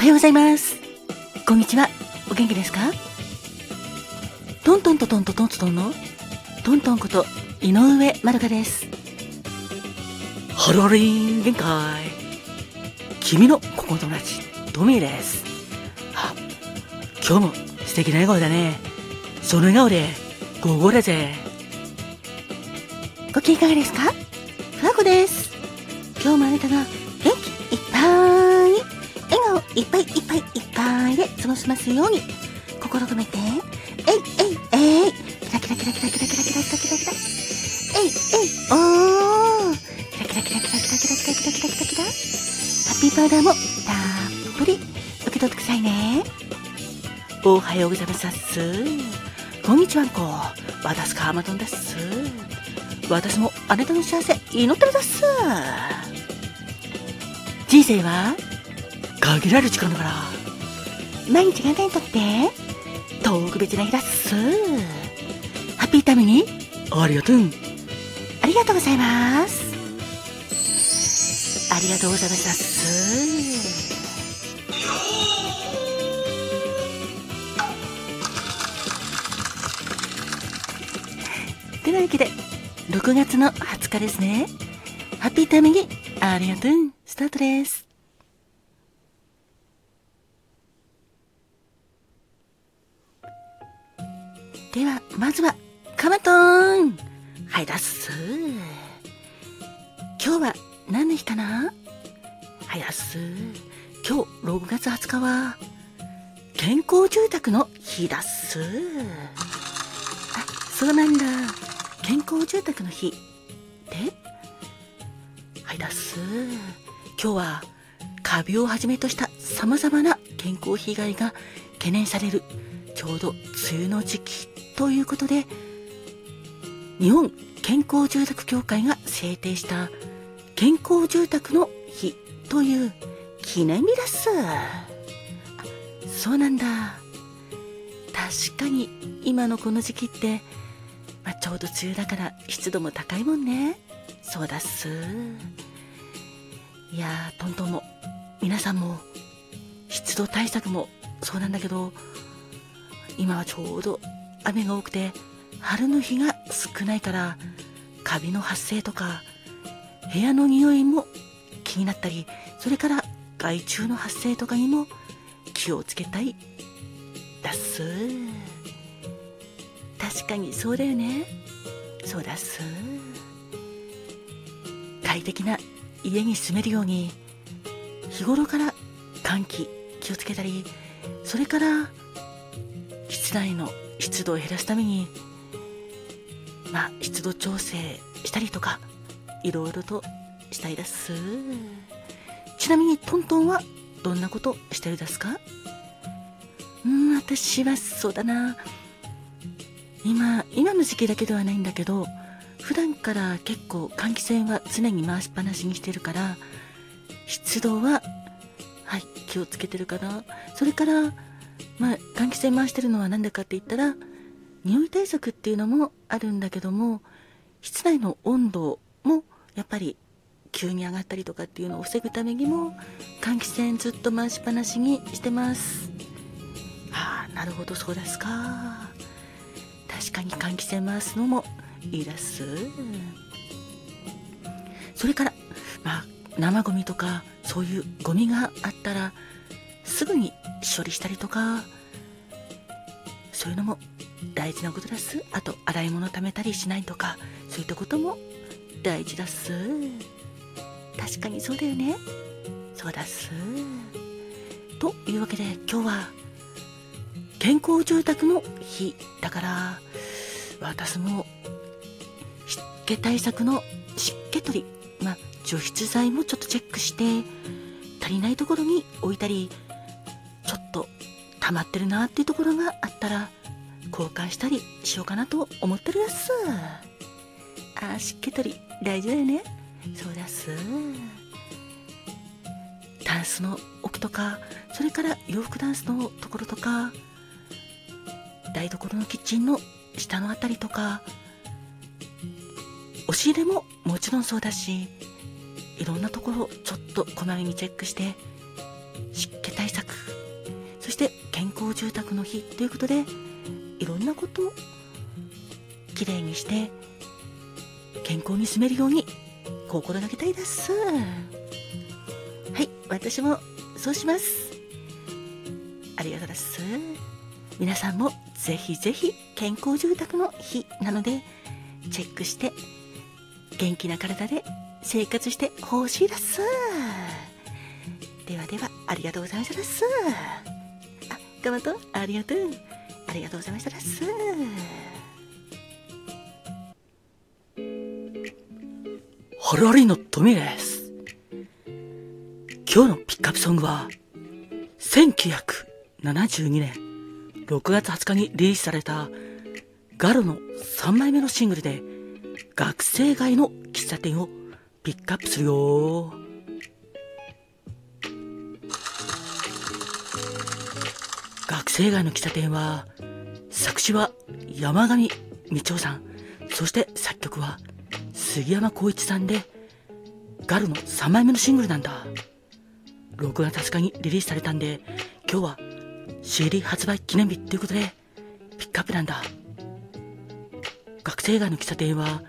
はようございます。こんにちは。お元気ですか？トントントントントントントンの？トントンこと井上まるかです。ハロリン限界。君の心友達、トミーです。あ、今日も素敵な笑顔だね。その笑顔で、午後だぜ。ご機嫌いかがですか？ふわこです。今日もあなたが、いっぱいいっぱいいっぱいで過ごしますように、心込めて、えいえいえい、キラキラキラキラキラキラキラキラキラキラ、えいえいおー、キラキラキラキラキラキラキラキラキラキラキラ、ハッピーパウダーもたっぷり受け取ってくださいね。おはようございます。こんにちはんこ。私かまどんです。私もあなたの幸せ祈ってるです。人生は限られる時間だから、毎日があなたにとって特別な日だっす。ハッピータイムにありがとう。ありがとうございます。ありがとうございますっす。てなわけで、6月の20日ですね。ハッピータイムにありがとう。スタートです。では、まずは、カマトーンはい、だっす。今日は何の日かな？はい、だっす。今日、6月20日は、健康住宅の日だっす。あ、そうなんだ。健康住宅の日。ではい、だっす。今日は、カビをはじめとした様々な健康被害が懸念される、ちょうど梅雨の時期ということで、日本健康住宅協会が制定した健康住宅の日という記念日です。そうなんだ。確かに今のこの時期って、まあ、ちょうど梅雨だから湿度も高いもんね。そうだっす。いやー、トントンも、皆さんも、湿度対策もそうなんだけど、今はちょうど雨が多くて、春の日が少ないから、カビの発生とか、部屋の匂いも気になったり、それから害虫の発生とかにも気をつけたい。だっす。確かにそうだよね。そうだっす。快適な家に住めるように、日頃から換気気をつけたり、それから室内の湿度を減らすために、まあ、湿度調整したりとか、いろいろとしたいです。ちなみにトントンはどんなことしてるですか？うん、私はそうだな。今、今の時期だけではないんだけど、普段から結構換気扇は常に回しっぱなしにしてるから、湿度は、はい、気をつけてるかな。それから、まあ、換気扇回してるのは何でかって言ったら、匂い対策っていうのもあるんだけども、室内の温度もやっぱり急に上がったりとかっていうのを防ぐためにも、換気扇ずっと回しっぱなしにしてます。はあ、なるほど、そうですか。確かに換気扇回すのもいいです。それから、まあ、生ゴミとか、そういうゴミがあったら、すぐに処理したりとか、そういうのも大事なことです。あと、洗い物貯めたりしないとか、そういったことも大事だす。確かにそうだよね。そうだす。というわけで、今日は、健康住宅の日だから、私も、湿気対策の湿気取り、まあ、除湿剤もちょっとチェックして、足りないところに置いたり、と溜まってるなっていうところがあったら、交換したりしようかなと思ってるやつ。あー、湿気取り大事だよね。そうだす。タンスの奥とか、それから洋服タンスのところとか、台所のキッチンの下のあたりとか、押し入れももちろんそうだし、いろんなところちょっとこまめにチェックして、湿気対策康住宅の日ということでいろんなことをきれいにして健康に住めるように心がけたいです。はい私もそうします。ありがとうございます。皆さんもぜひぜひ健康住宅の日なのでチェックして元気な体で生活してほしいです。ではではありがとうございましたです。あガマトありがとう。ありがとうございましたです。ハラリのトミです。今日のピックアップソングは1972年6月20日にリリースされたガロの3枚目のシングルで学生街の喫茶店をピックアップするよ。学生街の喫茶店は作詞は山上道夫さん。そして作曲は杉山浩一さんでガルの3枚目のシングルなんだ。6月20日にリリースされたんで今日は CD 発売記念日っていうことでピックアップなんだ。学生街の喫茶店は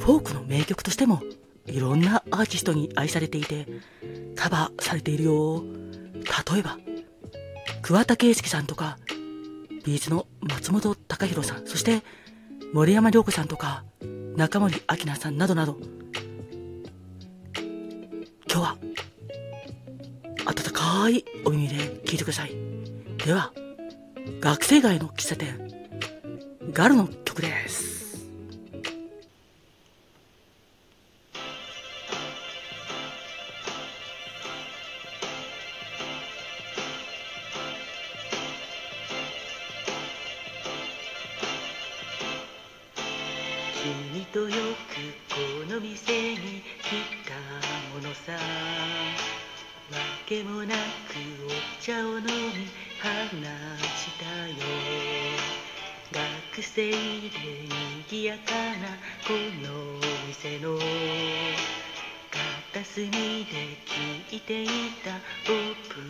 フォークの名曲としてもいろんなアーティストに愛されていてカバーされているよ。例えば桑田佳祐さんとかビーズの松本隆弘さんそして森山良子さんとか中森明菜さんなどなど。今日は暖かいお耳で聞いてください。では学生街の喫茶店ガルの君とよくこの店に来たものさ。わけもなくお茶を飲み話したよ。学生で賑やかなこの店の。片隅で聴いていたポップ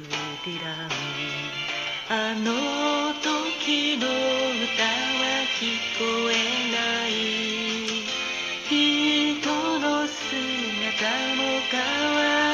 ディラン。あの時の歌は聞こえない。人の姿も変わる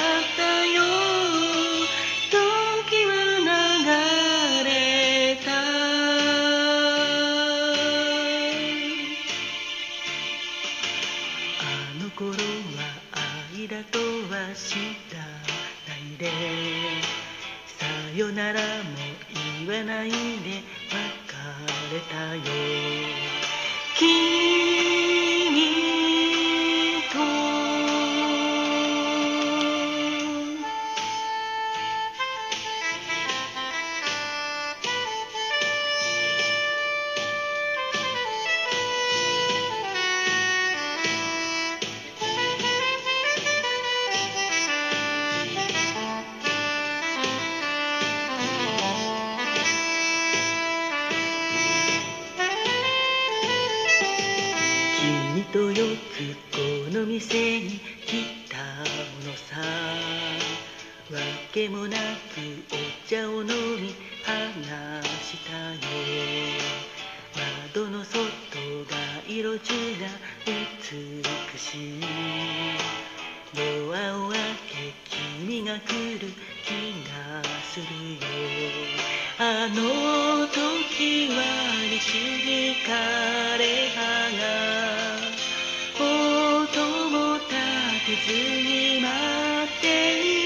とよくこの店に来たものさわけもなくお茶を飲み話したよ。窓の外が色中が美しい。ドアを開け君が来る気がするよ。あの時は西に枯れ葉が切に待っている。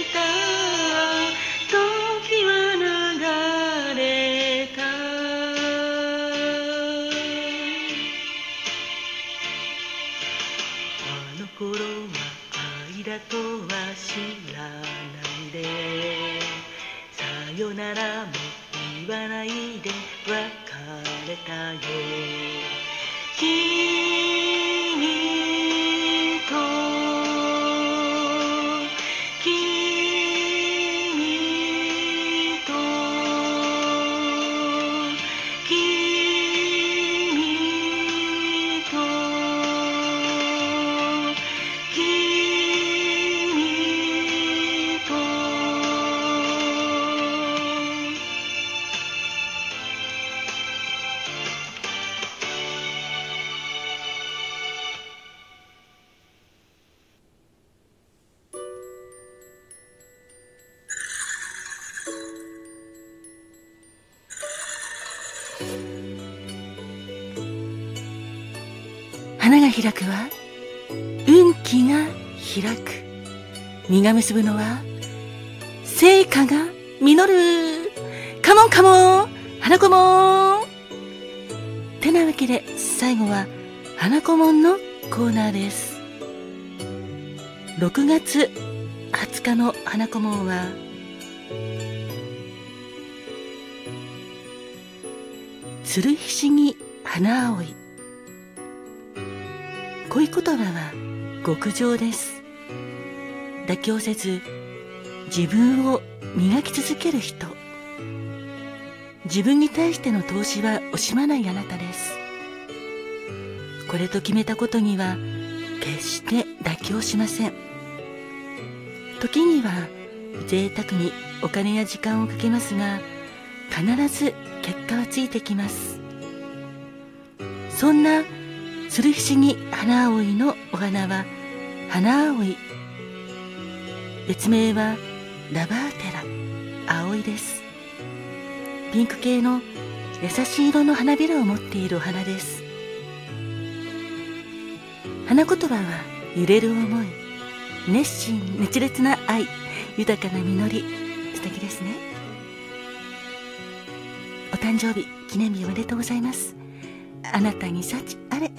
開くは運気が開く。実が結ぶのは成果が実る。カモンカモン花子もん。てなわけで最後は花子もんのコーナーです。6月20日の花子もんは鶴ひしぎ花葵恋言葉は極上です。妥協せず自分を磨き続ける人。自分に対しての投資は惜しまないあなたです。これと決めたことには決して妥協しません。時には贅沢にお金や時間をかけますが必ず結果はついてきます。そんな鶴ひしぎ花葵のお花は花葵別名はラバーテラ葵です。ピンク系の優しい色の花びらを持っているお花です。花言葉は揺れる思い熱心熱烈な愛豊かな実り素敵ですね。お誕生日記念日おめでとうございます。あなたに幸あれ。